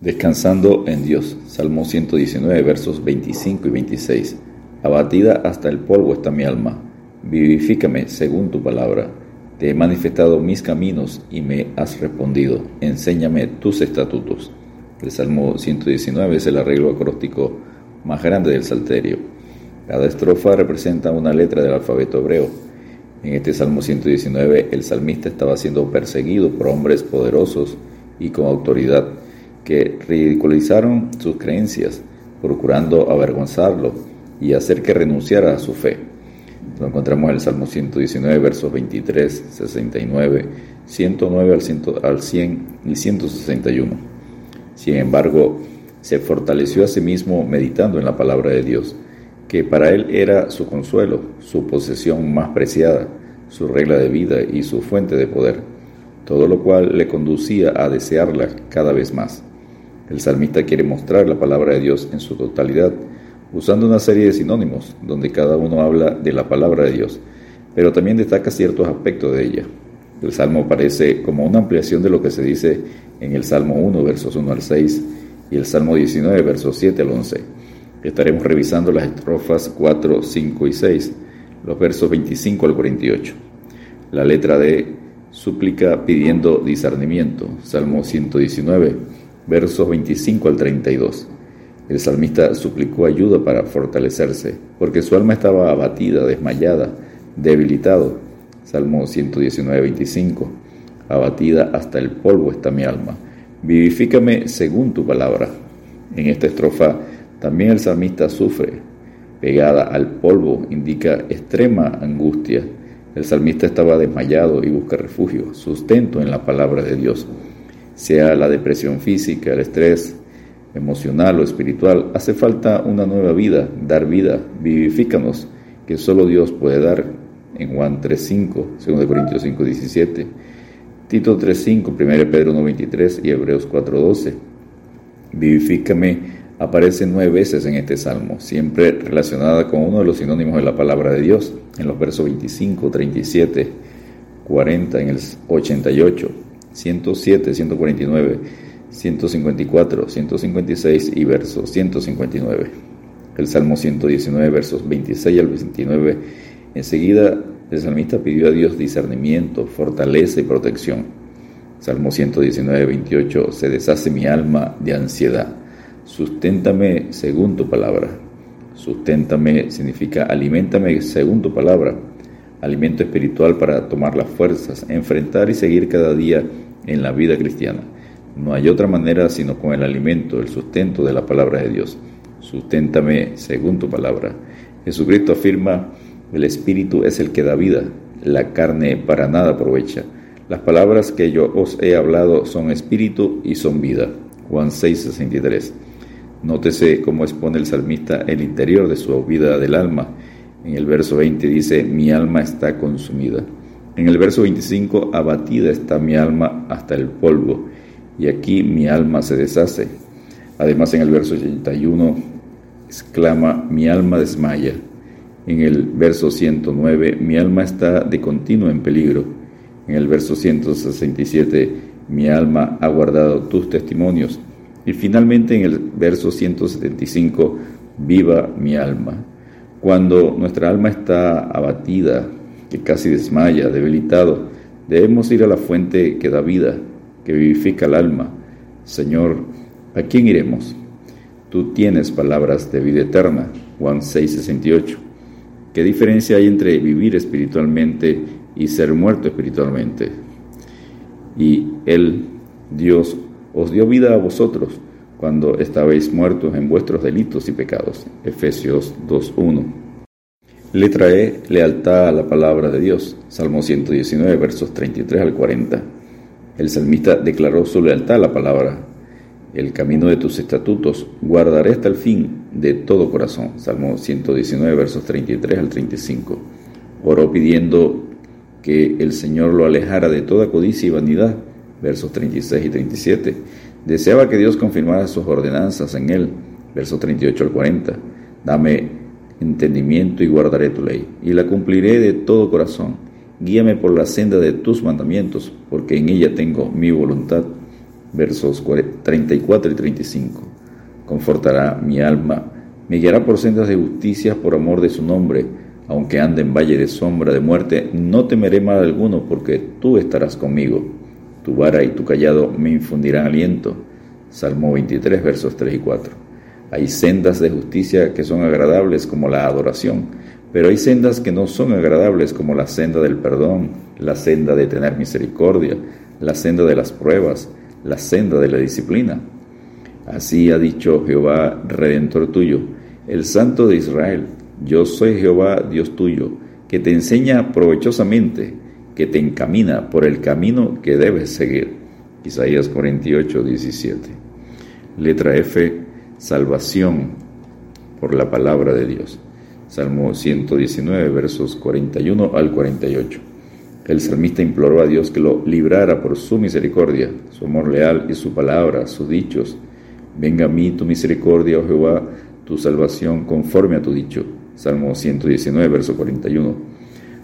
Descansando en Dios. Salmo 119, versos 25 y 26. Abatida hasta el polvo está mi alma. Vivifícame según tu palabra. Te he manifestado mis caminos y me has respondido. Enséñame tus estatutos. El Salmo 119 es el arreglo acróstico más grande del Salterio. Cada estrofa representa una letra del alfabeto hebreo. En este Salmo 119 el salmista estaba siendo perseguido por hombres poderosos y con autoridad que ridiculizaron sus creencias, procurando avergonzarlo y hacer que renunciara a su fe. Lo encontramos en el Salmo 119, versos 23, 69, 109 al 100 y 161. Sin embargo, se fortaleció a sí mismo meditando en la palabra de Dios, que para él era su consuelo, su posesión más preciada, su regla de vida y su fuente de poder, todo lo cual le conducía a desearla cada vez más. El salmista quiere mostrar la palabra de Dios en su totalidad, usando una serie de sinónimos, donde cada uno habla de la palabra de Dios, pero también destaca ciertos aspectos de ella. El salmo parece como una ampliación de lo que se dice en el Salmo 1, versos 1 al 6, y el Salmo 19, versos 7 al 11. Estaremos revisando las estrofas 4, 5 y 6, los versos 25 al 48. La letra de súplica pidiendo discernimiento, Salmo 119 versos 25 al 32. El salmista suplicó ayuda para fortalecerse, porque su alma estaba abatida, desmayada, debilitado. Salmo 119, 25. Abatida hasta el polvo está mi alma. Vivifícame según tu palabra. En esta estrofa también el salmista sufre. Pegada al polvo indica extrema angustia. El salmista estaba desmayado y busca refugio, sustento en la palabra de Dios sea la depresión física, el estrés emocional o espiritual, hace falta una nueva vida, dar vida, vivifícanos, que solo Dios puede dar en Juan 3.5, 2 Corintios 5.17, Tito 3.5, 1 Pedro 1.23 y Hebreos 4.12. Vivifícame aparece nueve veces en este salmo, siempre relacionada con uno de los sinónimos de la palabra de Dios, en los versos 25, 37, 40, en el 88. 107, 149, 154, 156 y verso 159. El Salmo 119, versos 26 al 29. Enseguida el salmista pidió a Dios discernimiento, fortaleza y protección. Salmo 119, 28. Se deshace mi alma de ansiedad. Susténtame según tu palabra. Susténtame significa aliméntame según tu palabra. Alimento espiritual para tomar las fuerzas, enfrentar y seguir cada día en la vida cristiana. No hay otra manera sino con el alimento, el sustento de la palabra de Dios. Susténtame según tu palabra. Jesucristo afirma, el Espíritu es el que da vida, la carne para nada aprovecha. Las palabras que yo os he hablado son espíritu y son vida. Juan 6:63. Nótese cómo expone el salmista el interior de su vida del alma. En el verso 20 dice, mi alma está consumida. En el verso 25, abatida está mi alma hasta el polvo, y aquí mi alma se deshace. Además, en el verso 81, exclama, mi alma desmaya. En el verso 109, mi alma está de continuo en peligro. En el verso 167, mi alma ha guardado tus testimonios. Y finalmente en el verso 175, viva mi alma. Cuando nuestra alma está abatida, que casi desmaya, debilitado, debemos ir a la fuente que da vida, que vivifica el alma. Señor, ¿a quién iremos? Tú tienes palabras de vida eterna. Juan 6:68. ¿Qué diferencia hay entre vivir espiritualmente y ser muerto espiritualmente? Y Él, Dios, os dio vida a vosotros cuando estabais muertos en vuestros delitos y pecados. Efesios 2:1. Letra E, lealtad a la palabra de Dios. Salmo 119, versos 33 al 40. El salmista declaró su lealtad a la palabra. El camino de tus estatutos guardaré hasta el fin de todo corazón. Salmo 119, versos 33 al 35. Oró pidiendo que el Señor lo alejara de toda codicia y vanidad. Versos 36 y 37. Deseaba que Dios confirmara sus ordenanzas en él. Versos 38 al 40. Dame entendimiento y guardaré tu ley, y la cumpliré de todo corazón. Guíame por la senda de tus mandamientos, porque en ella tengo mi voluntad. versos 34 y 35. Confortará mi alma, me guiará por sendas de justicia por amor de su nombre. Aunque ande en valle de sombra de muerte, no temeré mal alguno, porque tú estarás conmigo. Tu vara y tu callado me infundirán aliento. Salmo 23, versos 3 y 4. Hay sendas de justicia que son agradables como la adoración, pero hay sendas que no son agradables como la senda del perdón, la senda de tener misericordia, la senda de las pruebas, la senda de la disciplina. Así ha dicho Jehová, Redentor tuyo, el Santo de Israel, yo soy Jehová, Dios tuyo, que te enseña provechosamente, que te encamina por el camino que debes seguir. Isaías 48, 17. Letra F, salvación por la palabra de Dios. Salmo 119, versos 41 al 48. El salmista imploró a Dios que lo librara por su misericordia, su amor leal y su palabra, sus dichos. Venga a mí tu misericordia, oh Jehová, tu salvación conforme a tu dicho. Salmo 119, verso 41.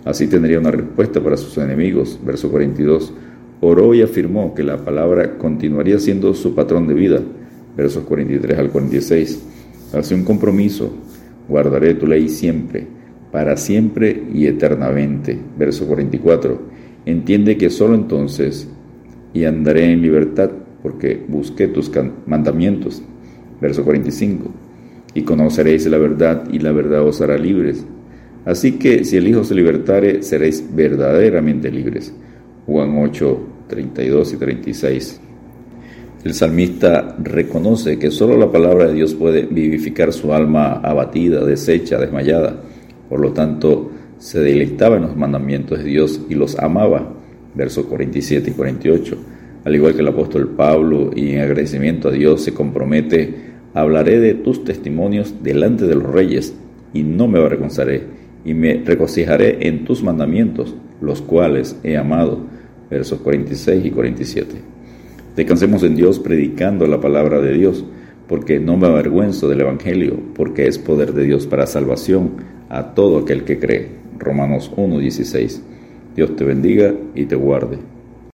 Así tendría una respuesta para sus enemigos. Verso 42. Oró y afirmó que la palabra continuaría siendo su patrón de vida. Versos 43 al 46. Hace un compromiso. Guardaré tu ley siempre para siempre y eternamente. Verso 44. Entiende que solo entonces y andaré en libertad porque busqué tus mandamientos. Verso 45. Y conoceréis la verdad y la verdad os hará libres. Así que si el Hijo se libertare, seréis verdaderamente libres. Juan 8, 32 y 36. El salmista reconoce que solo la palabra de Dios puede vivificar su alma abatida, deshecha, desmayada por lo tanto, se deleitaba en los mandamientos de Dios y los amaba. Versos 47 y 48. Al igual que el apóstol Pablo, y en agradecimiento a Dios se compromete, hablaré de tus testimonios delante de los reyes, y no me avergonzaré, y me regocijaré en tus mandamientos, los cuales he amado. Versos 46 y 47. Descansemos en Dios predicando la palabra de Dios, porque no me avergüenzo del Evangelio, porque es poder de Dios para salvación a todo aquel que cree. Romanos 1.16. Dios te bendiga y te guarde.